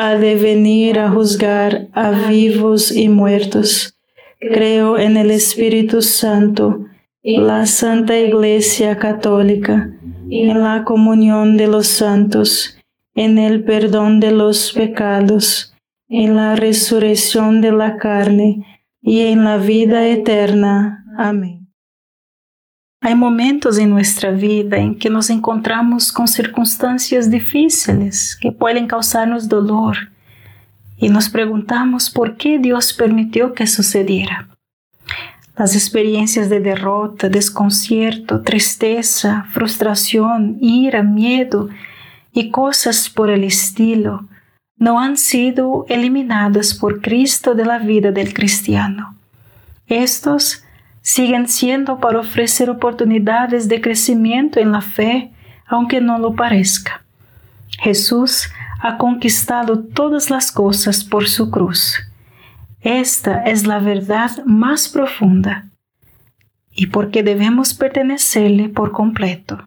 ha de venir a juzgar a vivos y muertos. Creo en el Espíritu Santo, la Santa Iglesia Católica, en la comunión de los santos, en el perdón de los pecados, en la resurrección de la carne y en la vida eterna. Amén. Hay momentos en nuestra vida en que nos encontramos con circunstancias difíciles que pueden causarnos dolor y nos preguntamos por qué Dios permitió que sucediera. Las experiencias de derrota, desconcierto, tristeza, frustración, ira, miedo y cosas por el estilo no han sido eliminadas por Cristo de la vida del cristiano. Estos siguen siendo para ofrecer oportunidades de crecimiento en la fe, aunque no lo parezca. Jesús ha conquistado todas las cosas por su cruz. Esta es la verdad más profunda y porque debemos pertenecerle por completo.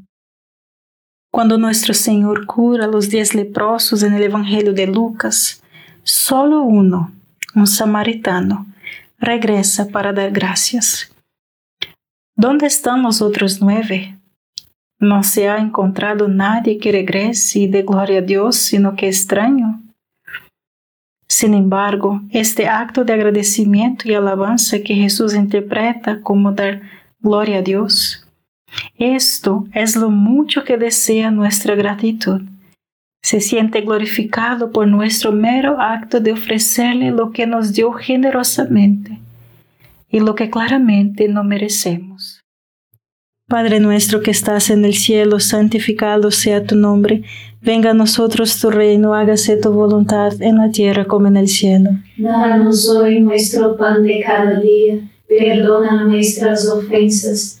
Cuando nuestro Señor cura los diez leprosos en el de Lucas, solo uno, un samaritano, regresa para dar gracias. ¿Dónde están los otros nueve? No se ha encontrado nadie que regrese y dé gloria a Dios, sino que extraño. Sin embargo, este acto de agradecimiento y alabanza que Jesús interpreta como dar gloria a Dios esto es lo mucho que desea nuestra gratitud. Se siente glorificado por nuestro mero acto de ofrecerle lo que nos dio generosamente y lo que claramente no merecemos. Padre nuestro que estás en el cielo, santificado sea tu nombre, venga a nosotros tu reino, hágase tu voluntad en la tierra como en el cielo. Danos hoy nuestro pan de cada día, perdona nuestras ofensas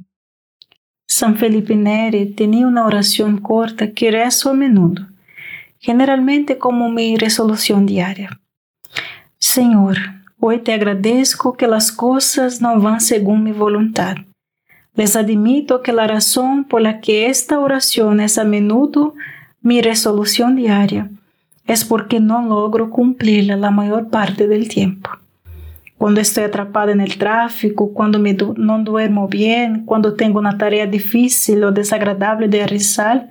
San Felipe Neri tenía una oración corta que rezo a menudo, generalmente como mi resolución diaria. Señor, hoy te agradezco que las cosas no van según mi voluntad. Les admito que la razón por la que esta oración es a menudo mi resolución diaria es porque no logro cumplirla la mayor parte del tiempo cuando estoy atrapada en el tráfico, cuando no duermo bien, cuando tengo una tarea difícil o desagradable de realizar,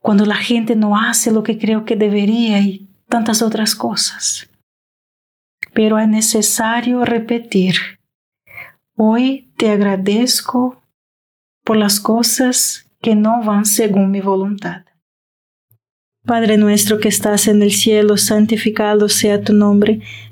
cuando la gente no hace lo que creo que debería y tantas otras cosas. Pero es necesario repetir, hoy te agradezco por las cosas que no van según mi voluntad. Padre nuestro que estás en el cielo, santificado sea tu nombre,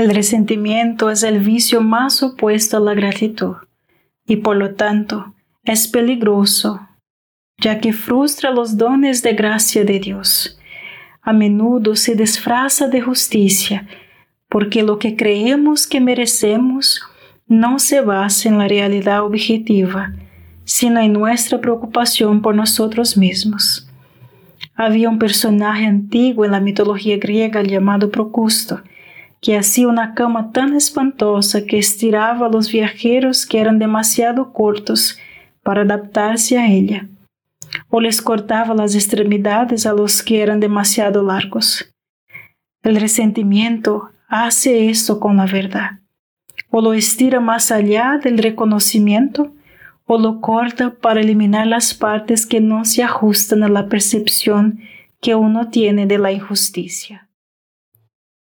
El resentimiento es el vicio más opuesto a la gratitud y por lo tanto es peligroso, ya que frustra los dones de gracia de Dios. A menudo se disfraza de justicia, porque lo que creemos que merecemos no se basa en la realidad objetiva, sino en nuestra preocupación por nosotros mismos. Había un personaje antiguo en la mitología griega llamado Procusto, que hacía una cama tan espantosa que estiraba a los viajeros que eran demasiado cortos para adaptarse a ella, o les cortaba las extremidades a los que eran demasiado largos. El resentimiento hace esto con la verdad, o lo estira más allá del reconocimiento, o lo corta para eliminar las partes que no se ajustan a la percepción que uno tiene de la injusticia.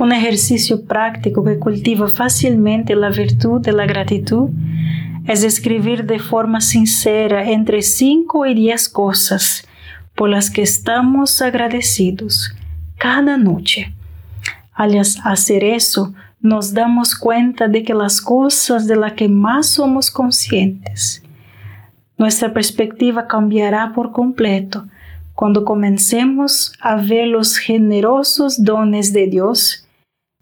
Un ejercicio práctico que cultiva fácilmente la virtud de la gratitud es escribir de forma sincera entre cinco y diez cosas por las que estamos agradecidos cada noche. Al hacer eso, nos damos cuenta de que las cosas de las que más somos conscientes, nuestra perspectiva cambiará por completo cuando comencemos a ver los generosos dones de Dios